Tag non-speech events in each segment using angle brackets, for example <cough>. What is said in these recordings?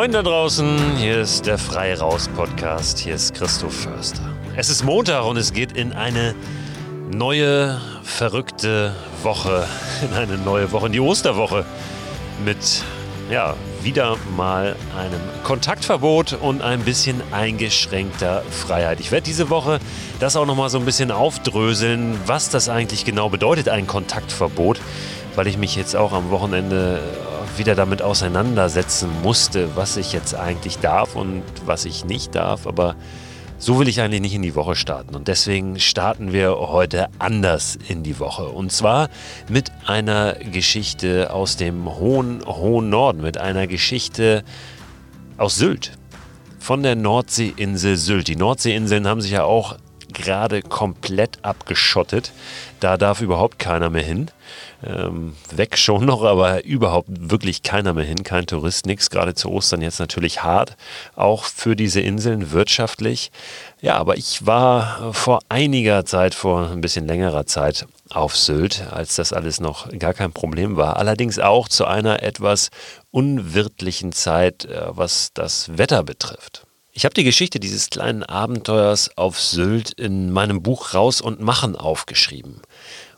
Moin da draußen, hier ist der Frei Raus Podcast, hier ist Christoph Förster. Es ist Montag und es geht in eine neue, verrückte Woche, <laughs> in eine neue Woche, in die Osterwoche mit, ja, wieder mal einem Kontaktverbot und ein bisschen eingeschränkter Freiheit. Ich werde diese Woche das auch nochmal so ein bisschen aufdröseln, was das eigentlich genau bedeutet, ein Kontaktverbot, weil ich mich jetzt auch am Wochenende wieder damit auseinandersetzen musste, was ich jetzt eigentlich darf und was ich nicht darf. Aber so will ich eigentlich nicht in die Woche starten. Und deswegen starten wir heute anders in die Woche. Und zwar mit einer Geschichte aus dem hohen, hohen Norden, mit einer Geschichte aus Sylt. Von der Nordseeinsel Sylt. Die Nordseeinseln haben sich ja auch gerade komplett abgeschottet. Da darf überhaupt keiner mehr hin. Ähm, weg schon noch, aber überhaupt wirklich keiner mehr hin, kein Tourist, nichts. Gerade zu Ostern jetzt natürlich hart, auch für diese Inseln wirtschaftlich. Ja, aber ich war vor einiger Zeit, vor ein bisschen längerer Zeit auf Sylt, als das alles noch gar kein Problem war. Allerdings auch zu einer etwas unwirtlichen Zeit, äh, was das Wetter betrifft. Ich habe die Geschichte dieses kleinen Abenteuers auf Sylt in meinem Buch Raus und Machen aufgeschrieben.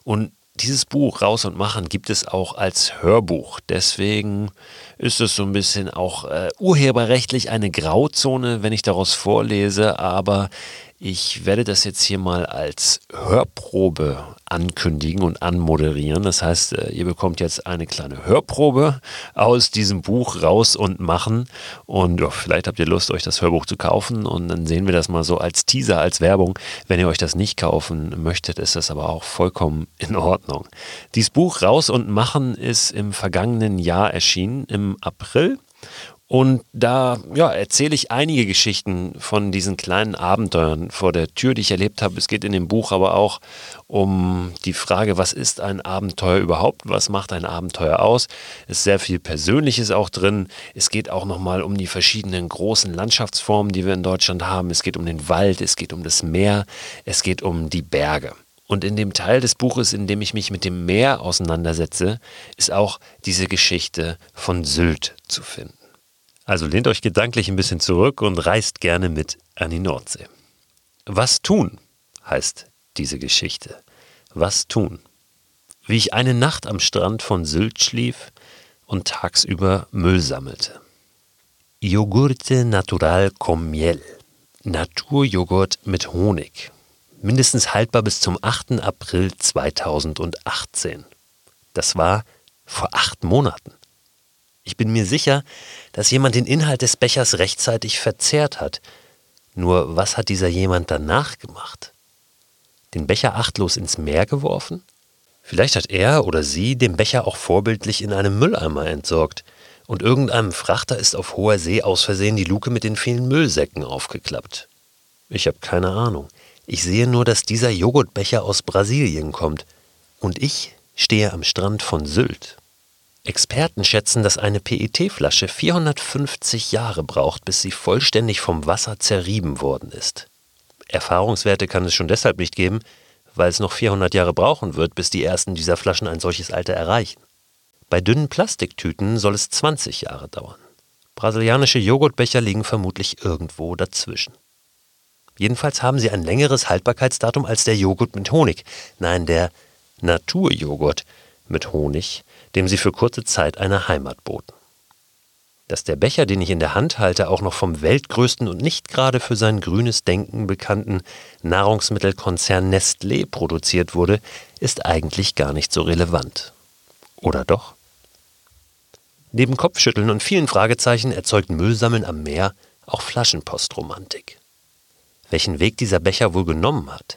Und dieses Buch Raus und Machen gibt es auch als Hörbuch. Deswegen ist es so ein bisschen auch äh, urheberrechtlich eine Grauzone, wenn ich daraus vorlese, aber ich werde das jetzt hier mal als Hörprobe ankündigen und anmoderieren. Das heißt, äh, ihr bekommt jetzt eine kleine Hörprobe aus diesem Buch raus und machen. Und ja, vielleicht habt ihr Lust, euch das Hörbuch zu kaufen. Und dann sehen wir das mal so als Teaser, als Werbung. Wenn ihr euch das nicht kaufen möchtet, ist das aber auch vollkommen in Ordnung. Dieses Buch raus und machen ist im vergangenen Jahr erschienen, im April. Und da ja, erzähle ich einige Geschichten von diesen kleinen Abenteuern vor der Tür, die ich erlebt habe. Es geht in dem Buch aber auch um die Frage, was ist ein Abenteuer überhaupt? Was macht ein Abenteuer aus? Es ist sehr viel Persönliches auch drin. Es geht auch nochmal um die verschiedenen großen Landschaftsformen, die wir in Deutschland haben. Es geht um den Wald, es geht um das Meer, es geht um die Berge. Und in dem Teil des Buches, in dem ich mich mit dem Meer auseinandersetze, ist auch diese Geschichte von Sylt zu finden. Also lehnt euch gedanklich ein bisschen zurück und reist gerne mit an die Nordsee. Was tun heißt diese Geschichte. Was tun? Wie ich eine Nacht am Strand von Sylt schlief und tagsüber Müll sammelte. Joghurte natural con miel. Naturjoghurt mit Honig. Mindestens haltbar bis zum 8. April 2018. Das war vor acht Monaten. Ich bin mir sicher, dass jemand den Inhalt des Bechers rechtzeitig verzehrt hat. Nur was hat dieser jemand danach gemacht? Den Becher achtlos ins Meer geworfen? Vielleicht hat er oder sie den Becher auch vorbildlich in einem Mülleimer entsorgt und irgendeinem Frachter ist auf hoher See aus Versehen die Luke mit den vielen Müllsäcken aufgeklappt. Ich habe keine Ahnung. Ich sehe nur, dass dieser Joghurtbecher aus Brasilien kommt und ich stehe am Strand von Sylt. Experten schätzen, dass eine PET-Flasche 450 Jahre braucht, bis sie vollständig vom Wasser zerrieben worden ist. Erfahrungswerte kann es schon deshalb nicht geben, weil es noch 400 Jahre brauchen wird, bis die ersten dieser Flaschen ein solches Alter erreichen. Bei dünnen Plastiktüten soll es 20 Jahre dauern. Brasilianische Joghurtbecher liegen vermutlich irgendwo dazwischen. Jedenfalls haben sie ein längeres Haltbarkeitsdatum als der Joghurt mit Honig. Nein, der Naturjoghurt mit Honig dem sie für kurze Zeit eine Heimat boten. Dass der Becher, den ich in der Hand halte, auch noch vom weltgrößten und nicht gerade für sein grünes Denken bekannten Nahrungsmittelkonzern Nestlé produziert wurde, ist eigentlich gar nicht so relevant. Oder doch? Neben Kopfschütteln und vielen Fragezeichen erzeugt Müllsammeln am Meer auch Flaschenpostromantik. Welchen Weg dieser Becher wohl genommen hat?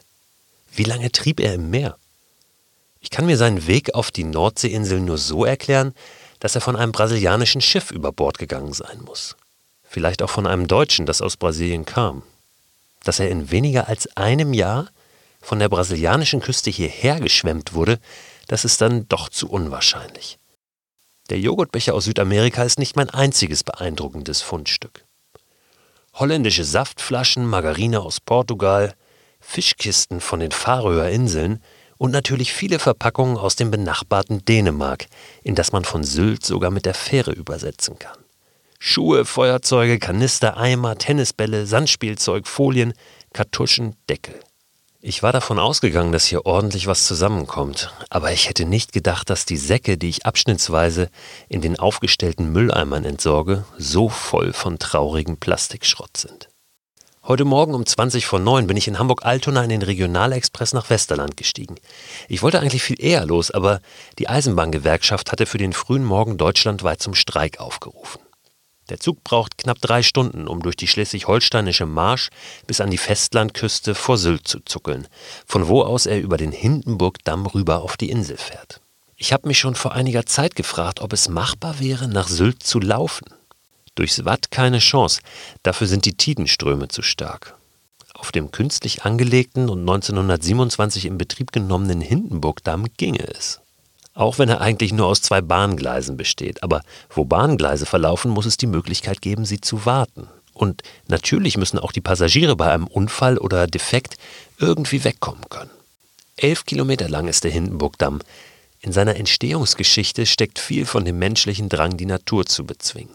Wie lange trieb er im Meer? Ich kann mir seinen Weg auf die Nordseeinsel nur so erklären, dass er von einem brasilianischen Schiff über Bord gegangen sein muss. Vielleicht auch von einem Deutschen, das aus Brasilien kam. Dass er in weniger als einem Jahr von der brasilianischen Küste hierher geschwemmt wurde, das ist dann doch zu unwahrscheinlich. Der Joghurtbecher aus Südamerika ist nicht mein einziges beeindruckendes Fundstück. Holländische Saftflaschen, Margarine aus Portugal, Fischkisten von den Färöer Inseln und natürlich viele Verpackungen aus dem benachbarten Dänemark, in das man von Sylt sogar mit der Fähre übersetzen kann. Schuhe, Feuerzeuge, Kanister, Eimer, Tennisbälle, Sandspielzeug, Folien, Kartuschen, Deckel. Ich war davon ausgegangen, dass hier ordentlich was zusammenkommt, aber ich hätte nicht gedacht, dass die Säcke, die ich abschnittsweise in den aufgestellten Mülleimern entsorge, so voll von traurigem Plastikschrott sind. Heute Morgen um 20 vor 9 bin ich in Hamburg-Altona in den Regionalexpress nach Westerland gestiegen. Ich wollte eigentlich viel eher los, aber die Eisenbahngewerkschaft hatte für den frühen Morgen deutschlandweit zum Streik aufgerufen. Der Zug braucht knapp drei Stunden, um durch die schleswig-holsteinische Marsch bis an die Festlandküste vor Sylt zu zuckeln, von wo aus er über den Hindenburgdamm rüber auf die Insel fährt. Ich habe mich schon vor einiger Zeit gefragt, ob es machbar wäre, nach Sylt zu laufen. Durchs Watt keine Chance, dafür sind die Tidenströme zu stark. Auf dem künstlich angelegten und 1927 in Betrieb genommenen Hindenburgdamm ginge es. Auch wenn er eigentlich nur aus zwei Bahngleisen besteht. Aber wo Bahngleise verlaufen, muss es die Möglichkeit geben, sie zu warten. Und natürlich müssen auch die Passagiere bei einem Unfall oder Defekt irgendwie wegkommen können. Elf Kilometer lang ist der Hindenburgdamm. In seiner Entstehungsgeschichte steckt viel von dem menschlichen Drang, die Natur zu bezwingen.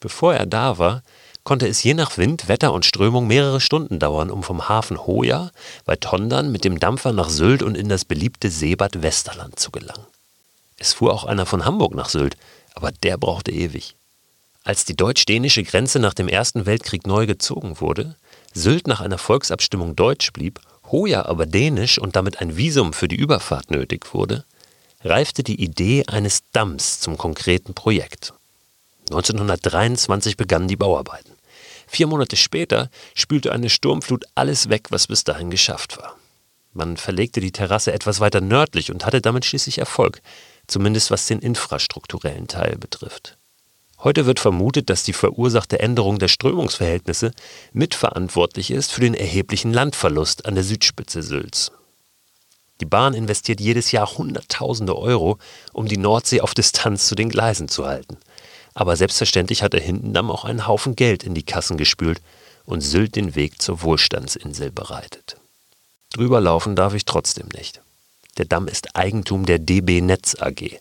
Bevor er da war, konnte es je nach Wind, Wetter und Strömung mehrere Stunden dauern, um vom Hafen Hoya bei Tondern mit dem Dampfer nach Sylt und in das beliebte Seebad Westerland zu gelangen. Es fuhr auch einer von Hamburg nach Sylt, aber der brauchte ewig. Als die deutsch-dänische Grenze nach dem Ersten Weltkrieg neu gezogen wurde, Sylt nach einer Volksabstimmung deutsch blieb, Hoja aber dänisch und damit ein Visum für die Überfahrt nötig wurde, reifte die Idee eines Damms zum konkreten Projekt. 1923 begannen die Bauarbeiten. Vier Monate später spülte eine Sturmflut alles weg, was bis dahin geschafft war. Man verlegte die Terrasse etwas weiter nördlich und hatte damit schließlich Erfolg zumindest was den infrastrukturellen Teil betrifft. Heute wird vermutet, dass die verursachte Änderung der Strömungsverhältnisse mitverantwortlich ist für den erheblichen Landverlust an der Südspitze Sylts. Die Bahn investiert jedes Jahr Hunderttausende Euro, um die Nordsee auf Distanz zu den Gleisen zu halten. Aber selbstverständlich hat der Hindendamm auch einen Haufen Geld in die Kassen gespült und Sylt den Weg zur Wohlstandsinsel bereitet. Drüber laufen darf ich trotzdem nicht. Der Damm ist Eigentum der DB Netz AG.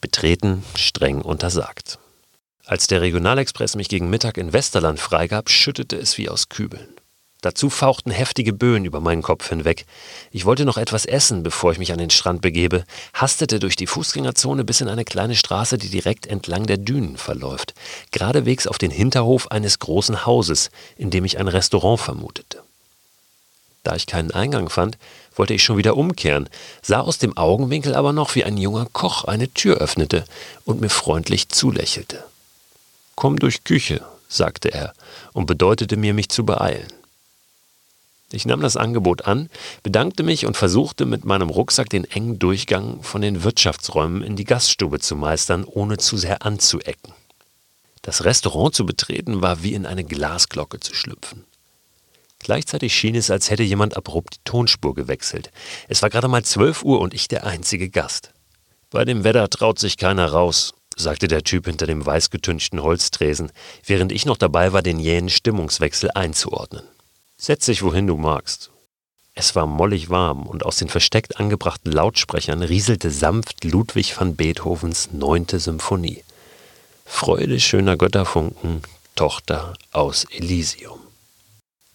Betreten streng untersagt. Als der Regionalexpress mich gegen Mittag in Westerland freigab, schüttete es wie aus Kübeln. Dazu fauchten heftige Böen über meinen Kopf hinweg. Ich wollte noch etwas essen, bevor ich mich an den Strand begebe, hastete durch die Fußgängerzone bis in eine kleine Straße, die direkt entlang der Dünen verläuft, geradewegs auf den Hinterhof eines großen Hauses, in dem ich ein Restaurant vermutete. Da ich keinen Eingang fand, wollte ich schon wieder umkehren, sah aus dem Augenwinkel aber noch, wie ein junger Koch eine Tür öffnete und mir freundlich zulächelte. Komm durch Küche, sagte er und bedeutete mir, mich zu beeilen. Ich nahm das Angebot an, bedankte mich und versuchte mit meinem Rucksack den engen Durchgang von den Wirtschaftsräumen in die Gaststube zu meistern, ohne zu sehr anzuecken. Das Restaurant zu betreten war wie in eine Glasglocke zu schlüpfen. Gleichzeitig schien es, als hätte jemand abrupt die Tonspur gewechselt. Es war gerade mal zwölf Uhr und ich der einzige Gast. Bei dem Wetter traut sich keiner raus, sagte der Typ hinter dem weißgetünchten Holztresen, während ich noch dabei war, den jähen Stimmungswechsel einzuordnen. Setz dich, wohin du magst. Es war mollig warm und aus den versteckt angebrachten Lautsprechern rieselte sanft Ludwig van Beethovens neunte Symphonie. Freude schöner Götterfunken, Tochter aus Elysium.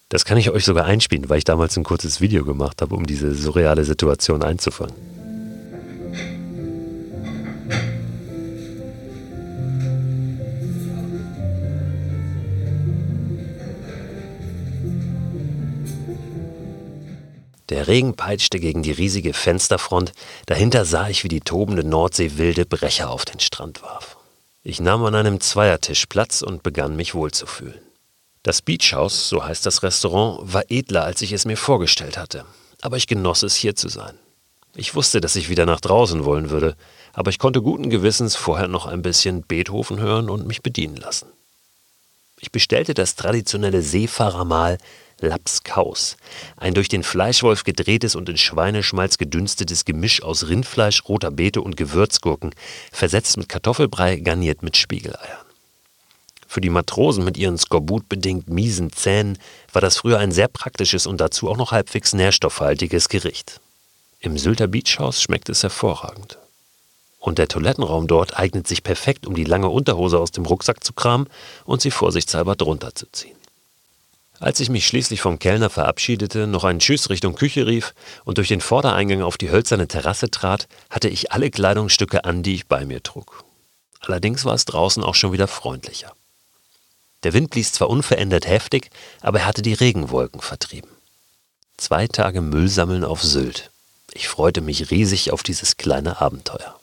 Das kann ich euch sogar einspielen, weil ich damals ein kurzes Video gemacht habe, um diese surreale Situation einzufangen. Der Regen peitschte gegen die riesige Fensterfront, dahinter sah ich, wie die tobende Nordsee wilde Brecher auf den Strand warf. Ich nahm an einem Zweiertisch Platz und begann mich wohlzufühlen. Das Beach House, so heißt das Restaurant, war edler, als ich es mir vorgestellt hatte. Aber ich genoss es, hier zu sein. Ich wusste, dass ich wieder nach draußen wollen würde, aber ich konnte guten Gewissens vorher noch ein bisschen Beethoven hören und mich bedienen lassen. Ich bestellte das traditionelle Seefahrermahl Lapskaus, ein durch den Fleischwolf gedrehtes und in Schweineschmalz gedünstetes Gemisch aus Rindfleisch, roter Beete und Gewürzgurken, versetzt mit Kartoffelbrei, garniert mit Spiegeleiern. Für die Matrosen mit ihren skorbutbedingt miesen Zähnen war das früher ein sehr praktisches und dazu auch noch halbwegs nährstoffhaltiges Gericht. Im Sylter Beachhaus schmeckt es hervorragend. Und der Toilettenraum dort eignet sich perfekt, um die lange Unterhose aus dem Rucksack zu kramen und sie vorsichtshalber drunter zu ziehen. Als ich mich schließlich vom Kellner verabschiedete, noch einen Tschüss Richtung Küche rief und durch den Vordereingang auf die hölzerne Terrasse trat, hatte ich alle Kleidungsstücke an, die ich bei mir trug. Allerdings war es draußen auch schon wieder freundlicher. Der Wind blies zwar unverändert heftig, aber er hatte die Regenwolken vertrieben. Zwei Tage Müll sammeln auf Sylt. Ich freute mich riesig auf dieses kleine Abenteuer.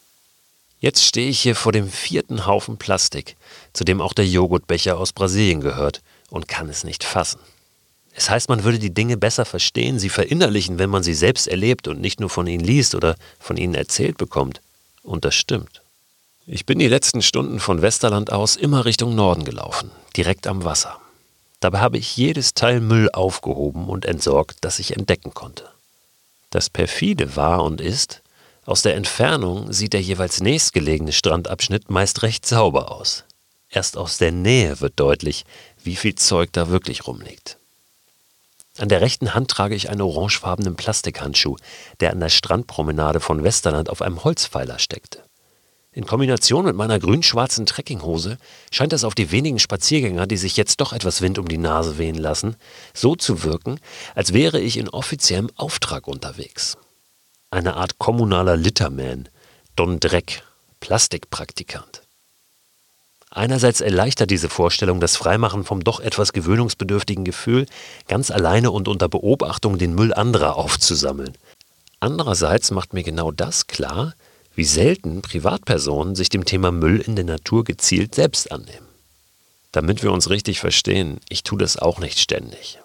Jetzt stehe ich hier vor dem vierten Haufen Plastik, zu dem auch der Joghurtbecher aus Brasilien gehört, und kann es nicht fassen. Es heißt, man würde die Dinge besser verstehen, sie verinnerlichen, wenn man sie selbst erlebt und nicht nur von ihnen liest oder von ihnen erzählt bekommt. Und das stimmt. Ich bin die letzten Stunden von Westerland aus immer Richtung Norden gelaufen, direkt am Wasser. Dabei habe ich jedes Teil Müll aufgehoben und entsorgt, das ich entdecken konnte. Das perfide war und ist, aus der Entfernung sieht der jeweils nächstgelegene Strandabschnitt meist recht sauber aus. Erst aus der Nähe wird deutlich, wie viel Zeug da wirklich rumliegt. An der rechten Hand trage ich einen orangefarbenen Plastikhandschuh, der an der Strandpromenade von Westerland auf einem Holzpfeiler steckte. In Kombination mit meiner grün-schwarzen Trekkinghose scheint es auf die wenigen Spaziergänger, die sich jetzt doch etwas Wind um die Nase wehen lassen, so zu wirken, als wäre ich in offiziellem Auftrag unterwegs. Eine Art kommunaler Litterman, Don Dreck, Plastikpraktikant. Einerseits erleichtert diese Vorstellung das Freimachen vom doch etwas gewöhnungsbedürftigen Gefühl, ganz alleine und unter Beobachtung den Müll anderer aufzusammeln. Andererseits macht mir genau das klar, wie selten Privatpersonen sich dem Thema Müll in der Natur gezielt selbst annehmen. Damit wir uns richtig verstehen, ich tue das auch nicht ständig.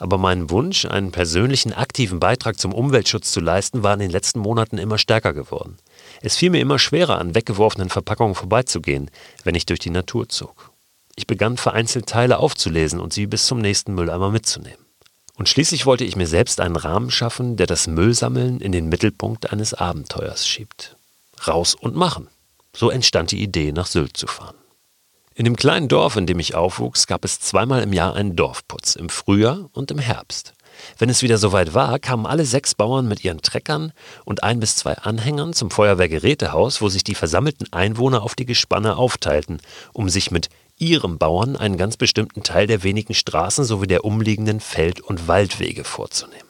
Aber mein Wunsch, einen persönlichen aktiven Beitrag zum Umweltschutz zu leisten, war in den letzten Monaten immer stärker geworden. Es fiel mir immer schwerer, an weggeworfenen Verpackungen vorbeizugehen, wenn ich durch die Natur zog. Ich begann vereinzelt Teile aufzulesen und sie bis zum nächsten Mülleimer mitzunehmen. Und schließlich wollte ich mir selbst einen Rahmen schaffen, der das Müllsammeln in den Mittelpunkt eines Abenteuers schiebt raus und machen. So entstand die Idee, nach Sylt zu fahren. In dem kleinen Dorf, in dem ich aufwuchs, gab es zweimal im Jahr einen Dorfputz, im Frühjahr und im Herbst. Wenn es wieder soweit war, kamen alle sechs Bauern mit ihren Treckern und ein bis zwei Anhängern zum Feuerwehrgerätehaus, wo sich die versammelten Einwohner auf die Gespanne aufteilten, um sich mit ihrem Bauern einen ganz bestimmten Teil der wenigen Straßen sowie der umliegenden Feld- und Waldwege vorzunehmen.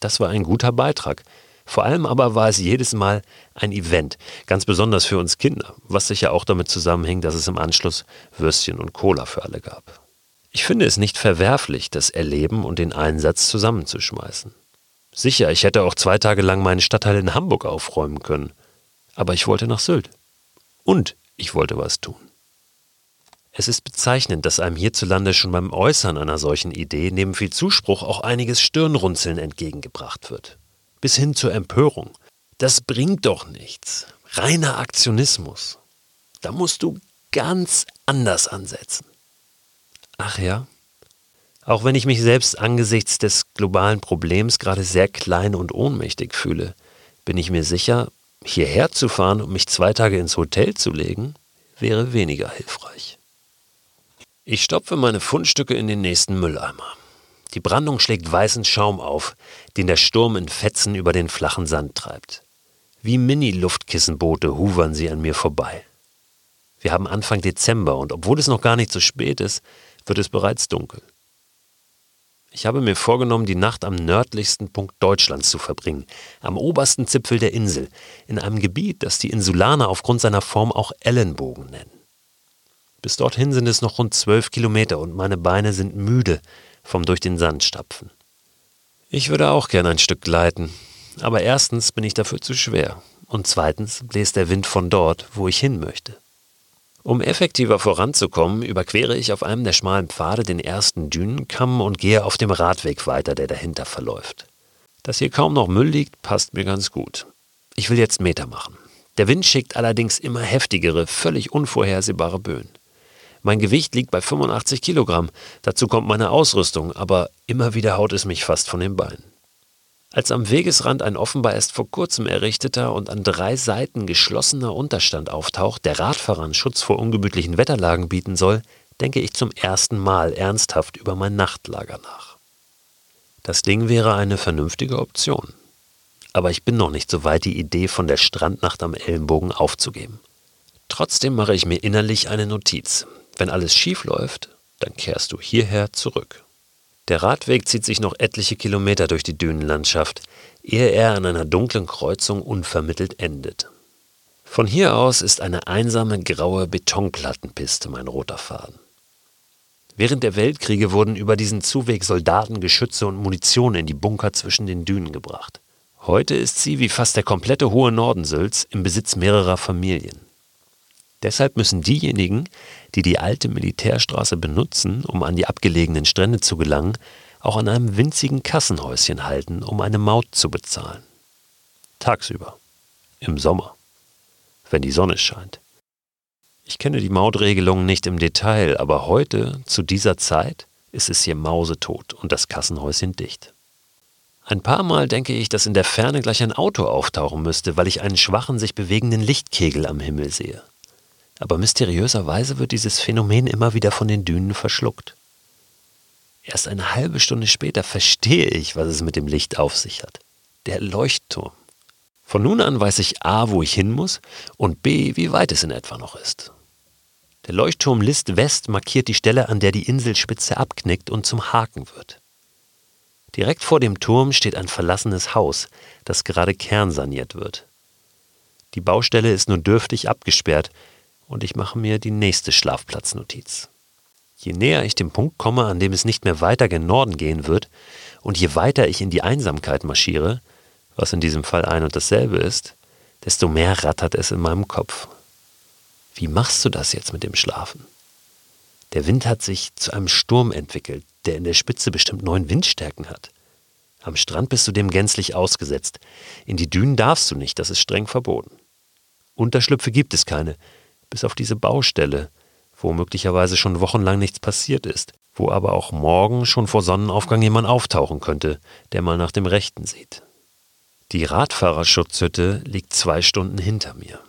Das war ein guter Beitrag, vor allem aber war es jedes Mal ein Event, ganz besonders für uns Kinder, was sicher auch damit zusammenhing, dass es im Anschluss Würstchen und Cola für alle gab. Ich finde es nicht verwerflich, das Erleben und den Einsatz zusammenzuschmeißen. Sicher, ich hätte auch zwei Tage lang meinen Stadtteil in Hamburg aufräumen können, aber ich wollte nach Sylt. Und ich wollte was tun. Es ist bezeichnend, dass einem hierzulande schon beim Äußern einer solchen Idee neben viel Zuspruch auch einiges Stirnrunzeln entgegengebracht wird bis hin zur Empörung. Das bringt doch nichts. Reiner Aktionismus. Da musst du ganz anders ansetzen. Ach ja? Auch wenn ich mich selbst angesichts des globalen Problems gerade sehr klein und ohnmächtig fühle, bin ich mir sicher, hierher zu fahren und mich zwei Tage ins Hotel zu legen, wäre weniger hilfreich. Ich stopfe meine Fundstücke in den nächsten Mülleimer. Die Brandung schlägt weißen Schaum auf, den der Sturm in Fetzen über den flachen Sand treibt. Wie Mini-Luftkissenboote huvern sie an mir vorbei. Wir haben Anfang Dezember und obwohl es noch gar nicht so spät ist, wird es bereits dunkel. Ich habe mir vorgenommen, die Nacht am nördlichsten Punkt Deutschlands zu verbringen, am obersten Zipfel der Insel, in einem Gebiet, das die Insulaner aufgrund seiner Form auch Ellenbogen nennen. Bis dorthin sind es noch rund zwölf Kilometer und meine Beine sind müde vom durch den Sand stapfen. Ich würde auch gern ein Stück gleiten, aber erstens bin ich dafür zu schwer und zweitens bläst der Wind von dort, wo ich hin möchte. Um effektiver voranzukommen, überquere ich auf einem der schmalen Pfade den ersten Dünenkamm und gehe auf dem Radweg weiter, der dahinter verläuft. Dass hier kaum noch Müll liegt, passt mir ganz gut. Ich will jetzt Meter machen. Der Wind schickt allerdings immer heftigere, völlig unvorhersehbare Böen. Mein Gewicht liegt bei 85 Kilogramm. Dazu kommt meine Ausrüstung, aber immer wieder haut es mich fast von den Beinen. Als am Wegesrand ein offenbar erst vor kurzem errichteter und an drei Seiten geschlossener Unterstand auftaucht, der Radfahrern Schutz vor ungemütlichen Wetterlagen bieten soll, denke ich zum ersten Mal ernsthaft über mein Nachtlager nach. Das Ding wäre eine vernünftige Option. aber ich bin noch nicht so weit, die Idee von der Strandnacht am Ellenbogen aufzugeben. Trotzdem mache ich mir innerlich eine Notiz. Wenn alles schief läuft, dann kehrst du hierher zurück. Der Radweg zieht sich noch etliche Kilometer durch die Dünenlandschaft, ehe er an einer dunklen Kreuzung unvermittelt endet. Von hier aus ist eine einsame graue Betonplattenpiste mein roter Faden. Während der Weltkriege wurden über diesen Zuweg Soldaten, Geschütze und Munition in die Bunker zwischen den Dünen gebracht. Heute ist sie, wie fast der komplette hohe Norden Sylts, im Besitz mehrerer Familien. Deshalb müssen diejenigen, die die alte Militärstraße benutzen, um an die abgelegenen Strände zu gelangen, auch an einem winzigen Kassenhäuschen halten, um eine Maut zu bezahlen. Tagsüber. Im Sommer. Wenn die Sonne scheint. Ich kenne die Mautregelungen nicht im Detail, aber heute, zu dieser Zeit, ist es hier mausetot und das Kassenhäuschen dicht. Ein paar Mal denke ich, dass in der Ferne gleich ein Auto auftauchen müsste, weil ich einen schwachen, sich bewegenden Lichtkegel am Himmel sehe. Aber mysteriöserweise wird dieses Phänomen immer wieder von den Dünen verschluckt. Erst eine halbe Stunde später verstehe ich, was es mit dem Licht auf sich hat. Der Leuchtturm. Von nun an weiß ich A, wo ich hin muss und B, wie weit es in etwa noch ist. Der Leuchtturm List West markiert die Stelle, an der die Inselspitze abknickt und zum Haken wird. Direkt vor dem Turm steht ein verlassenes Haus, das gerade kernsaniert wird. Die Baustelle ist nur dürftig abgesperrt und ich mache mir die nächste Schlafplatznotiz. Je näher ich dem Punkt komme, an dem es nicht mehr weiter gen Norden gehen wird, und je weiter ich in die Einsamkeit marschiere, was in diesem Fall ein und dasselbe ist, desto mehr rattert es in meinem Kopf. Wie machst du das jetzt mit dem Schlafen? Der Wind hat sich zu einem Sturm entwickelt, der in der Spitze bestimmt neun Windstärken hat. Am Strand bist du dem gänzlich ausgesetzt. In die Dünen darfst du nicht, das ist streng verboten. Unterschlüpfe gibt es keine, bis auf diese Baustelle, wo möglicherweise schon wochenlang nichts passiert ist, wo aber auch morgen schon vor Sonnenaufgang jemand auftauchen könnte, der mal nach dem Rechten sieht. Die Radfahrerschutzhütte liegt zwei Stunden hinter mir.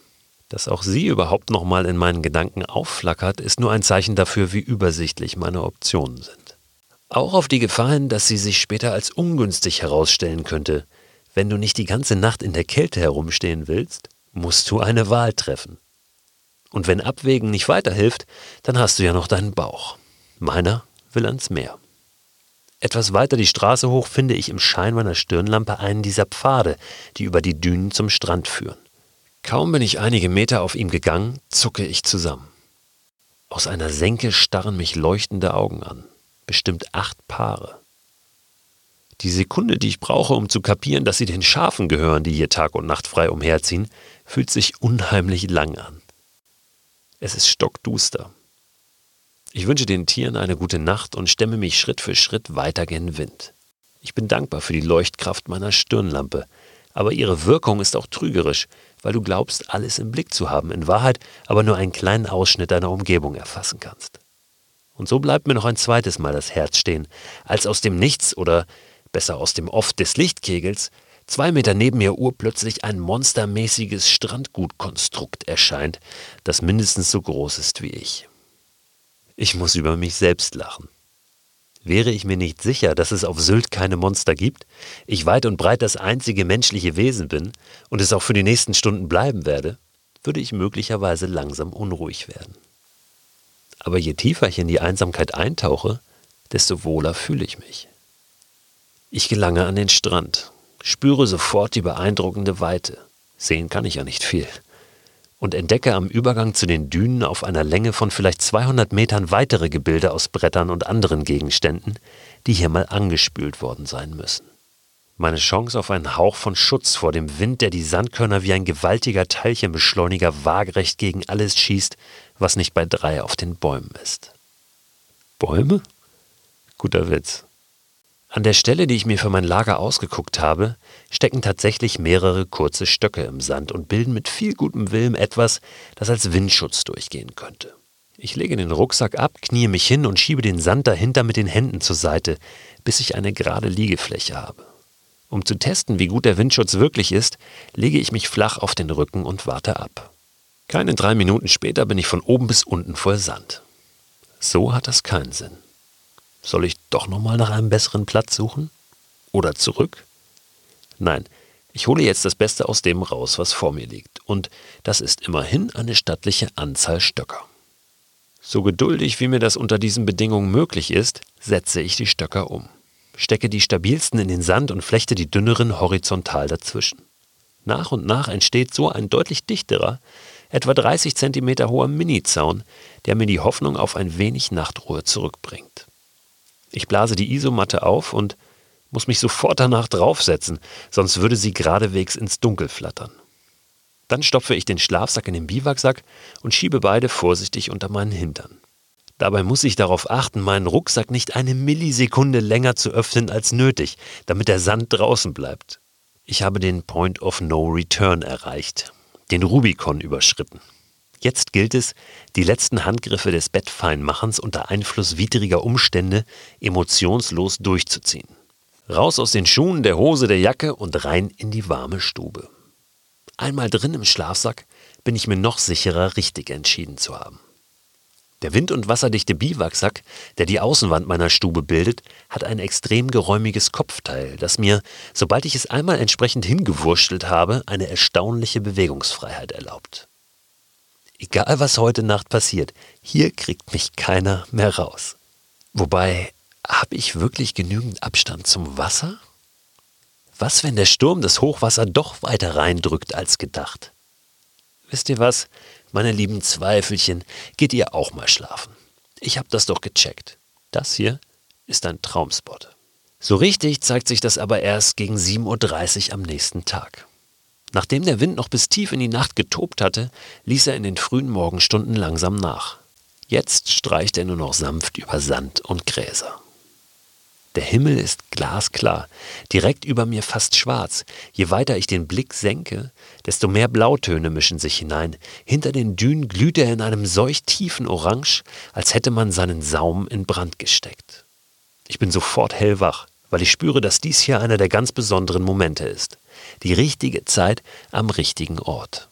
Dass auch sie überhaupt noch mal in meinen Gedanken aufflackert, ist nur ein Zeichen dafür, wie übersichtlich meine Optionen sind. Auch auf die Gefahr hin, dass sie sich später als ungünstig herausstellen könnte. Wenn du nicht die ganze Nacht in der Kälte herumstehen willst, musst du eine Wahl treffen. Und wenn Abwägen nicht weiterhilft, dann hast du ja noch deinen Bauch. Meiner will ans Meer. Etwas weiter die Straße hoch finde ich im Schein meiner Stirnlampe einen dieser Pfade, die über die Dünen zum Strand führen. Kaum bin ich einige Meter auf ihm gegangen, zucke ich zusammen. Aus einer Senke starren mich leuchtende Augen an, bestimmt acht Paare. Die Sekunde, die ich brauche, um zu kapieren, dass sie den Schafen gehören, die hier Tag und Nacht frei umherziehen, fühlt sich unheimlich lang an. Es ist stockduster. Ich wünsche den Tieren eine gute Nacht und stemme mich Schritt für Schritt weiter gen Wind. Ich bin dankbar für die Leuchtkraft meiner Stirnlampe, aber ihre Wirkung ist auch trügerisch, weil du glaubst, alles im Blick zu haben, in Wahrheit aber nur einen kleinen Ausschnitt deiner Umgebung erfassen kannst. Und so bleibt mir noch ein zweites Mal das Herz stehen, als aus dem Nichts oder besser aus dem Off des Lichtkegels zwei Meter neben mir urplötzlich ein monstermäßiges Strandgutkonstrukt erscheint, das mindestens so groß ist wie ich. Ich muss über mich selbst lachen. Wäre ich mir nicht sicher, dass es auf Sylt keine Monster gibt, ich weit und breit das einzige menschliche Wesen bin und es auch für die nächsten Stunden bleiben werde, würde ich möglicherweise langsam unruhig werden. Aber je tiefer ich in die Einsamkeit eintauche, desto wohler fühle ich mich. Ich gelange an den Strand, spüre sofort die beeindruckende Weite. Sehen kann ich ja nicht viel und entdecke am Übergang zu den Dünen auf einer Länge von vielleicht 200 Metern weitere Gebilde aus Brettern und anderen Gegenständen, die hier mal angespült worden sein müssen. Meine Chance auf einen Hauch von Schutz vor dem Wind, der die Sandkörner wie ein gewaltiger Teilchenbeschleuniger waagerecht gegen alles schießt, was nicht bei drei auf den Bäumen ist. Bäume? Guter Witz. An der Stelle, die ich mir für mein Lager ausgeguckt habe, stecken tatsächlich mehrere kurze Stöcke im Sand und bilden mit viel gutem Willen etwas, das als Windschutz durchgehen könnte. Ich lege den Rucksack ab, kniee mich hin und schiebe den Sand dahinter mit den Händen zur Seite, bis ich eine gerade Liegefläche habe. Um zu testen, wie gut der Windschutz wirklich ist, lege ich mich flach auf den Rücken und warte ab. Keine drei Minuten später bin ich von oben bis unten voll Sand. So hat das keinen Sinn. Soll ich doch nochmal nach einem besseren Platz suchen? Oder zurück? Nein, Ich hole jetzt das Beste aus dem raus, was vor mir liegt. Und das ist immerhin eine stattliche Anzahl Stöcker. So geduldig, wie mir das unter diesen Bedingungen möglich ist, setze ich die Stöcker um, stecke die stabilsten in den Sand und flechte die dünneren horizontal dazwischen. Nach und nach entsteht so ein deutlich dichterer, etwa 30 cm hoher Mini-Zaun, der mir die Hoffnung auf ein wenig Nachtruhe zurückbringt. Ich blase die Isomatte auf und muss mich sofort danach draufsetzen, sonst würde sie geradewegs ins Dunkel flattern. Dann stopfe ich den Schlafsack in den Biwaksack und schiebe beide vorsichtig unter meinen Hintern. Dabei muss ich darauf achten, meinen Rucksack nicht eine Millisekunde länger zu öffnen als nötig, damit der Sand draußen bleibt. Ich habe den Point of No Return erreicht, den Rubikon überschritten. Jetzt gilt es, die letzten Handgriffe des Bettfeinmachens unter Einfluss widriger Umstände emotionslos durchzuziehen. Raus aus den Schuhen, der Hose, der Jacke und rein in die warme Stube. Einmal drin im Schlafsack bin ich mir noch sicherer, richtig entschieden zu haben. Der wind- und wasserdichte Biwaksack, der die Außenwand meiner Stube bildet, hat ein extrem geräumiges Kopfteil, das mir, sobald ich es einmal entsprechend hingewurschtelt habe, eine erstaunliche Bewegungsfreiheit erlaubt. Egal was heute Nacht passiert, hier kriegt mich keiner mehr raus. Wobei, habe ich wirklich genügend Abstand zum Wasser? Was, wenn der Sturm das Hochwasser doch weiter reindrückt als gedacht? Wisst ihr was, meine lieben Zweifelchen, geht ihr auch mal schlafen. Ich hab das doch gecheckt. Das hier ist ein Traumspot. So richtig zeigt sich das aber erst gegen 7.30 Uhr am nächsten Tag. Nachdem der Wind noch bis tief in die Nacht getobt hatte, ließ er in den frühen Morgenstunden langsam nach. Jetzt streicht er nur noch sanft über Sand und Gräser. Der Himmel ist glasklar, direkt über mir fast schwarz. Je weiter ich den Blick senke, desto mehr Blautöne mischen sich hinein. Hinter den Dünen glüht er in einem solch tiefen Orange, als hätte man seinen Saum in Brand gesteckt. Ich bin sofort hellwach, weil ich spüre, dass dies hier einer der ganz besonderen Momente ist. Die richtige Zeit am richtigen Ort.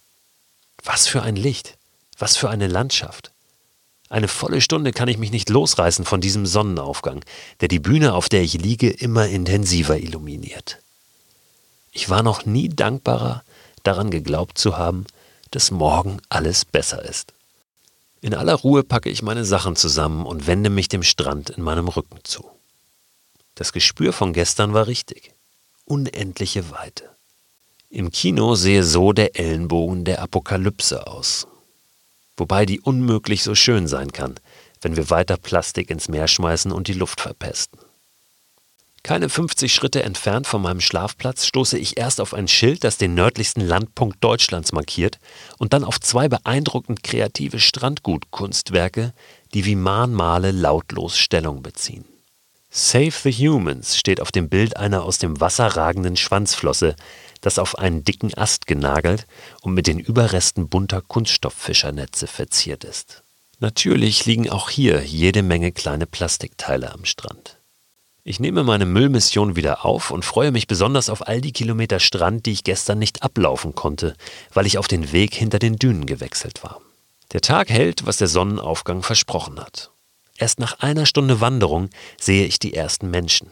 Was für ein Licht, was für eine Landschaft. Eine volle Stunde kann ich mich nicht losreißen von diesem Sonnenaufgang, der die Bühne, auf der ich liege, immer intensiver illuminiert. Ich war noch nie dankbarer, daran geglaubt zu haben, dass morgen alles besser ist. In aller Ruhe packe ich meine Sachen zusammen und wende mich dem Strand in meinem Rücken zu. Das Gespür von gestern war richtig. Unendliche Weite. Im Kino sehe so der Ellenbogen der Apokalypse aus wobei die unmöglich so schön sein kann, wenn wir weiter Plastik ins Meer schmeißen und die Luft verpesten. Keine 50 Schritte entfernt von meinem Schlafplatz stoße ich erst auf ein Schild, das den nördlichsten Landpunkt Deutschlands markiert, und dann auf zwei beeindruckend kreative Strandgutkunstwerke, die wie Mahnmale lautlos Stellung beziehen. Save the Humans steht auf dem Bild einer aus dem Wasser ragenden Schwanzflosse, das auf einen dicken Ast genagelt und mit den Überresten bunter Kunststofffischernetze verziert ist. Natürlich liegen auch hier jede Menge kleine Plastikteile am Strand. Ich nehme meine Müllmission wieder auf und freue mich besonders auf all die Kilometer Strand, die ich gestern nicht ablaufen konnte, weil ich auf den Weg hinter den Dünen gewechselt war. Der Tag hält, was der Sonnenaufgang versprochen hat. Erst nach einer Stunde Wanderung sehe ich die ersten Menschen.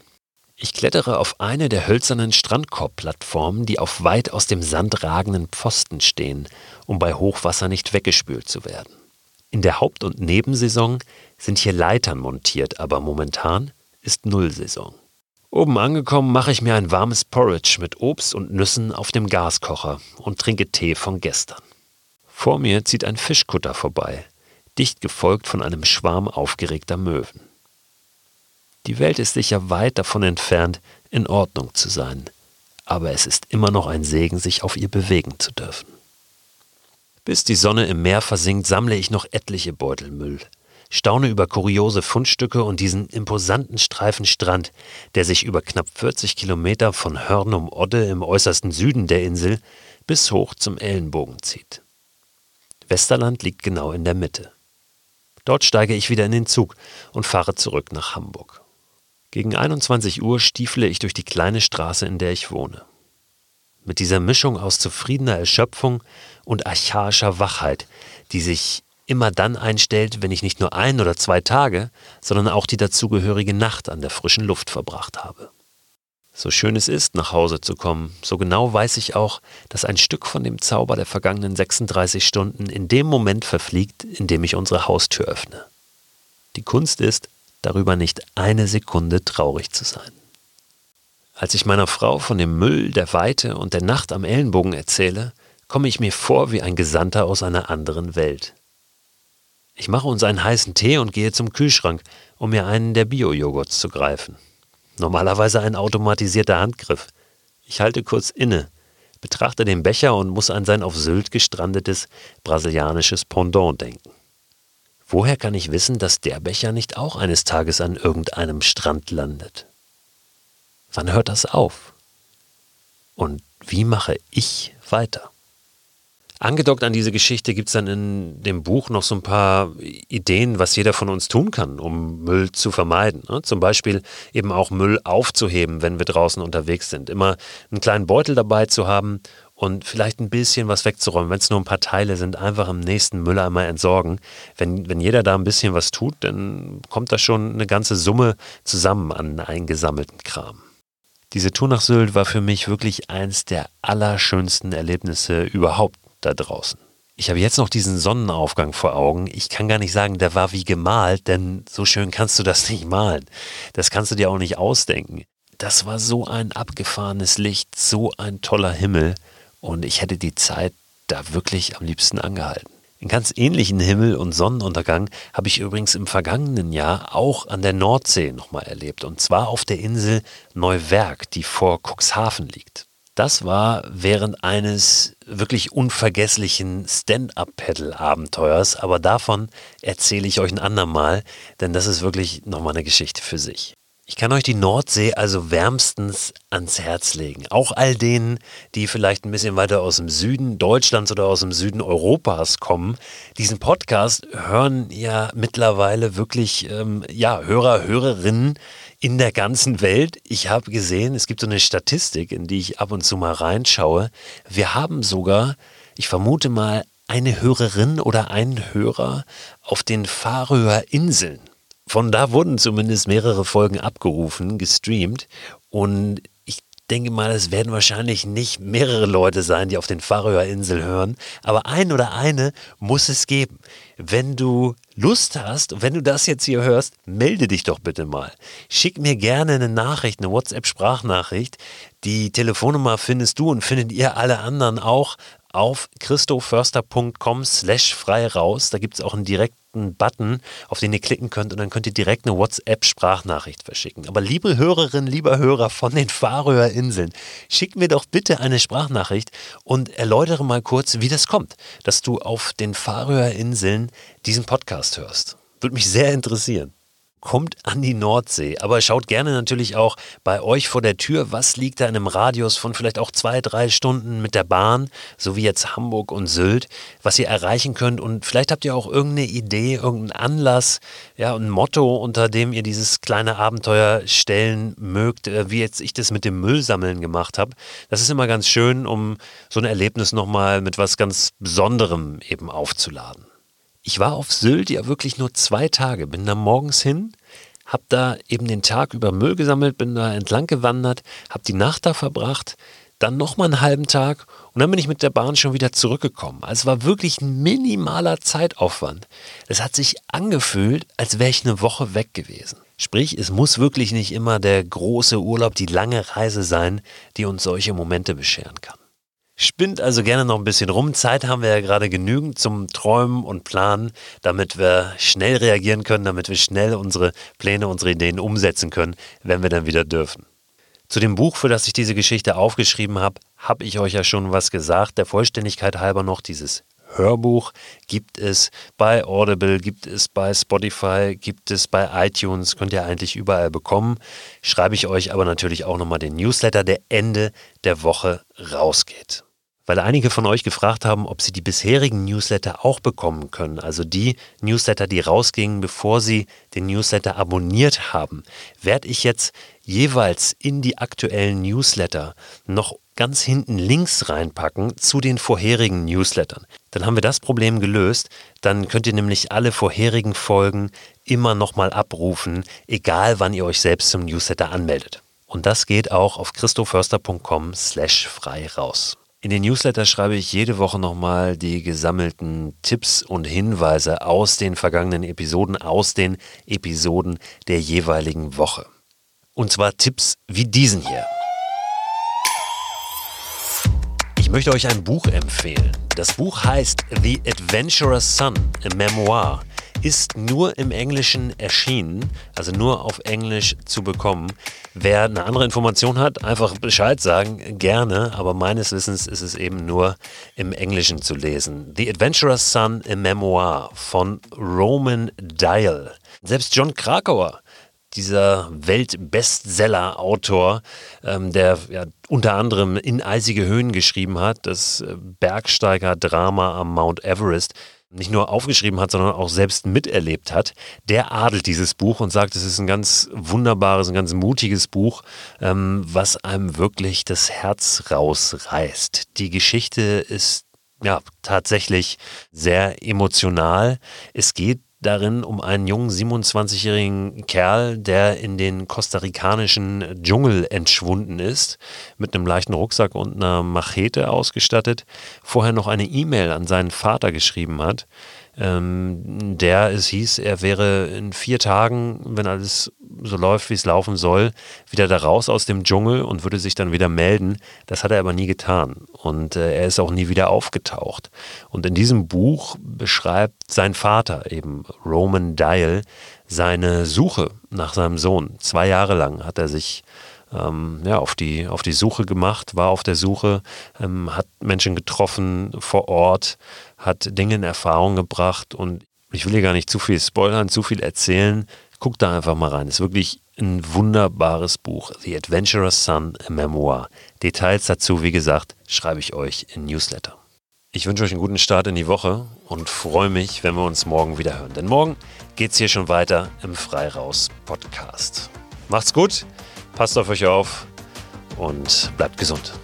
Ich klettere auf eine der hölzernen Strandkorbplattformen, die auf weit aus dem Sand ragenden Pfosten stehen, um bei Hochwasser nicht weggespült zu werden. In der Haupt- und Nebensaison sind hier Leitern montiert, aber momentan ist Nullsaison. Oben angekommen mache ich mir ein warmes Porridge mit Obst und Nüssen auf dem Gaskocher und trinke Tee von gestern. Vor mir zieht ein Fischkutter vorbei, dicht gefolgt von einem Schwarm aufgeregter Möwen. Die Welt ist sicher weit davon entfernt, in Ordnung zu sein, aber es ist immer noch ein Segen, sich auf ihr bewegen zu dürfen. Bis die Sonne im Meer versinkt, sammle ich noch etliche Beutel Müll, staune über kuriose Fundstücke und diesen imposanten Streifen Strand, der sich über knapp 40 Kilometer von Hörnum Odde im äußersten Süden der Insel bis hoch zum Ellenbogen zieht. Westerland liegt genau in der Mitte. Dort steige ich wieder in den Zug und fahre zurück nach Hamburg. Gegen 21 Uhr stiefle ich durch die kleine Straße, in der ich wohne. Mit dieser Mischung aus zufriedener Erschöpfung und archaischer Wachheit, die sich immer dann einstellt, wenn ich nicht nur ein oder zwei Tage, sondern auch die dazugehörige Nacht an der frischen Luft verbracht habe. So schön es ist, nach Hause zu kommen, so genau weiß ich auch, dass ein Stück von dem Zauber der vergangenen 36 Stunden in dem Moment verfliegt, in dem ich unsere Haustür öffne. Die Kunst ist, darüber nicht eine Sekunde traurig zu sein. Als ich meiner Frau von dem Müll, der Weite und der Nacht am Ellenbogen erzähle, komme ich mir vor wie ein Gesandter aus einer anderen Welt. Ich mache uns einen heißen Tee und gehe zum Kühlschrank, um mir einen der Bio-Joghurts zu greifen. Normalerweise ein automatisierter Handgriff. Ich halte kurz inne, betrachte den Becher und muss an sein auf Sylt gestrandetes brasilianisches Pendant denken. Woher kann ich wissen, dass der Becher nicht auch eines Tages an irgendeinem Strand landet? Wann hört das auf? Und wie mache ich weiter? Angedockt an diese Geschichte gibt es dann in dem Buch noch so ein paar Ideen, was jeder von uns tun kann, um Müll zu vermeiden. Ne? Zum Beispiel eben auch Müll aufzuheben, wenn wir draußen unterwegs sind. Immer einen kleinen Beutel dabei zu haben und vielleicht ein bisschen was wegzuräumen. Wenn es nur ein paar Teile sind, einfach im nächsten Mülleimer entsorgen. Wenn, wenn jeder da ein bisschen was tut, dann kommt da schon eine ganze Summe zusammen an eingesammelten Kram. Diese Tour nach Sylt war für mich wirklich eins der allerschönsten Erlebnisse überhaupt da draußen. Ich habe jetzt noch diesen Sonnenaufgang vor Augen. Ich kann gar nicht sagen, der war wie gemalt, denn so schön kannst du das <laughs> nicht malen. Das kannst du dir auch nicht ausdenken. Das war so ein abgefahrenes Licht, so ein toller Himmel und ich hätte die Zeit da wirklich am liebsten angehalten. Einen ganz ähnlichen Himmel- und Sonnenuntergang habe ich übrigens im vergangenen Jahr auch an der Nordsee nochmal erlebt. Und zwar auf der Insel Neuwerk, die vor Cuxhaven liegt. Das war während eines wirklich unvergesslichen Stand-up-Pedal-Abenteuers, aber davon erzähle ich euch ein andermal, denn das ist wirklich nochmal eine Geschichte für sich. Ich kann euch die Nordsee also wärmstens ans Herz legen. Auch all denen, die vielleicht ein bisschen weiter aus dem Süden Deutschlands oder aus dem Süden Europas kommen. Diesen Podcast hören ja mittlerweile wirklich ähm, ja, Hörer, Hörerinnen in der ganzen Welt. Ich habe gesehen, es gibt so eine Statistik, in die ich ab und zu mal reinschaue. Wir haben sogar, ich vermute mal, eine Hörerin oder einen Hörer auf den Färöer Inseln. Von da wurden zumindest mehrere Folgen abgerufen, gestreamt. Und ich denke mal, es werden wahrscheinlich nicht mehrere Leute sein, die auf den Färöer Insel hören. Aber ein oder eine muss es geben. Wenn du Lust hast wenn du das jetzt hier hörst, melde dich doch bitte mal. Schick mir gerne eine Nachricht, eine WhatsApp-Sprachnachricht. Die Telefonnummer findest du und findet ihr alle anderen auch auf christoförster.com slash frei raus. Da gibt es auch einen direkten Button, auf den ihr klicken könnt und dann könnt ihr direkt eine WhatsApp-Sprachnachricht verschicken. Aber liebe Hörerinnen, lieber Hörer von den Färöer Inseln, schickt mir doch bitte eine Sprachnachricht und erläutere mal kurz, wie das kommt, dass du auf den Färöer Inseln diesen Podcast hörst. Würde mich sehr interessieren kommt an die Nordsee. Aber schaut gerne natürlich auch bei euch vor der Tür, was liegt da in einem Radius von vielleicht auch zwei, drei Stunden mit der Bahn, so wie jetzt Hamburg und Sylt, was ihr erreichen könnt. Und vielleicht habt ihr auch irgendeine Idee, irgendeinen Anlass, ja, ein Motto, unter dem ihr dieses kleine Abenteuer stellen mögt, äh, wie jetzt ich das mit dem Müllsammeln gemacht habe. Das ist immer ganz schön, um so ein Erlebnis nochmal mit was ganz Besonderem eben aufzuladen. Ich war auf Sylt ja wirklich nur zwei Tage, bin da morgens hin, hab da eben den Tag über Müll gesammelt, bin da entlang gewandert, hab die Nacht da verbracht, dann nochmal einen halben Tag und dann bin ich mit der Bahn schon wieder zurückgekommen. Also es war wirklich ein minimaler Zeitaufwand. Es hat sich angefühlt, als wäre ich eine Woche weg gewesen. Sprich, es muss wirklich nicht immer der große Urlaub, die lange Reise sein, die uns solche Momente bescheren kann. Spinnt also gerne noch ein bisschen rum. Zeit haben wir ja gerade genügend zum Träumen und Planen, damit wir schnell reagieren können, damit wir schnell unsere Pläne, unsere Ideen umsetzen können, wenn wir dann wieder dürfen. Zu dem Buch, für das ich diese Geschichte aufgeschrieben habe, habe ich euch ja schon was gesagt. Der Vollständigkeit halber noch dieses Hörbuch gibt es bei Audible, gibt es bei Spotify, gibt es bei iTunes, könnt ihr eigentlich überall bekommen. Schreibe ich euch aber natürlich auch nochmal den Newsletter, der Ende der Woche rausgeht weil einige von euch gefragt haben, ob sie die bisherigen Newsletter auch bekommen können. Also die Newsletter, die rausgingen, bevor sie den Newsletter abonniert haben, werde ich jetzt jeweils in die aktuellen Newsletter noch ganz hinten links reinpacken zu den vorherigen Newslettern. Dann haben wir das Problem gelöst. Dann könnt ihr nämlich alle vorherigen Folgen immer nochmal abrufen, egal wann ihr euch selbst zum Newsletter anmeldet. Und das geht auch auf christoförster.com slash frei raus. In den Newsletter schreibe ich jede Woche nochmal die gesammelten Tipps und Hinweise aus den vergangenen Episoden, aus den Episoden der jeweiligen Woche. Und zwar Tipps wie diesen hier. Ich möchte euch ein Buch empfehlen. Das Buch heißt The Adventurous Son, a Memoir ist nur im Englischen erschienen, also nur auf Englisch zu bekommen. Wer eine andere Information hat, einfach Bescheid sagen, gerne, aber meines Wissens ist es eben nur im Englischen zu lesen. The Adventurous Son, a Memoir von Roman Dial. Selbst John Krakauer dieser Weltbestseller-Autor, ähm, der ja, unter anderem in eisige Höhen geschrieben hat, das äh, Bergsteiger-Drama am Mount Everest, nicht nur aufgeschrieben hat, sondern auch selbst miterlebt hat, der adelt dieses Buch und sagt, es ist ein ganz wunderbares, ein ganz mutiges Buch, ähm, was einem wirklich das Herz rausreißt. Die Geschichte ist ja tatsächlich sehr emotional. Es geht darin um einen jungen 27-jährigen Kerl, der in den kostarikanischen Dschungel entschwunden ist, mit einem leichten Rucksack und einer Machete ausgestattet, vorher noch eine E-Mail an seinen Vater geschrieben hat, ähm, der es hieß, er wäre in vier Tagen, wenn alles so läuft, wie es laufen soll, wieder da raus aus dem Dschungel und würde sich dann wieder melden. Das hat er aber nie getan und äh, er ist auch nie wieder aufgetaucht. Und in diesem Buch beschreibt sein Vater, eben Roman Dial, seine Suche nach seinem Sohn. Zwei Jahre lang hat er sich ähm, ja, auf, die, auf die Suche gemacht, war auf der Suche, ähm, hat Menschen getroffen vor Ort, hat Dinge in Erfahrung gebracht und ich will hier gar nicht zu viel spoilern, zu viel erzählen. Guckt da einfach mal rein. Ist wirklich ein wunderbares Buch. The Adventurous Son, a Memoir. Details dazu, wie gesagt, schreibe ich euch in Newsletter. Ich wünsche euch einen guten Start in die Woche und freue mich, wenn wir uns morgen wieder hören. Denn morgen geht es hier schon weiter im Freiraus Podcast. Macht's gut, passt auf euch auf und bleibt gesund.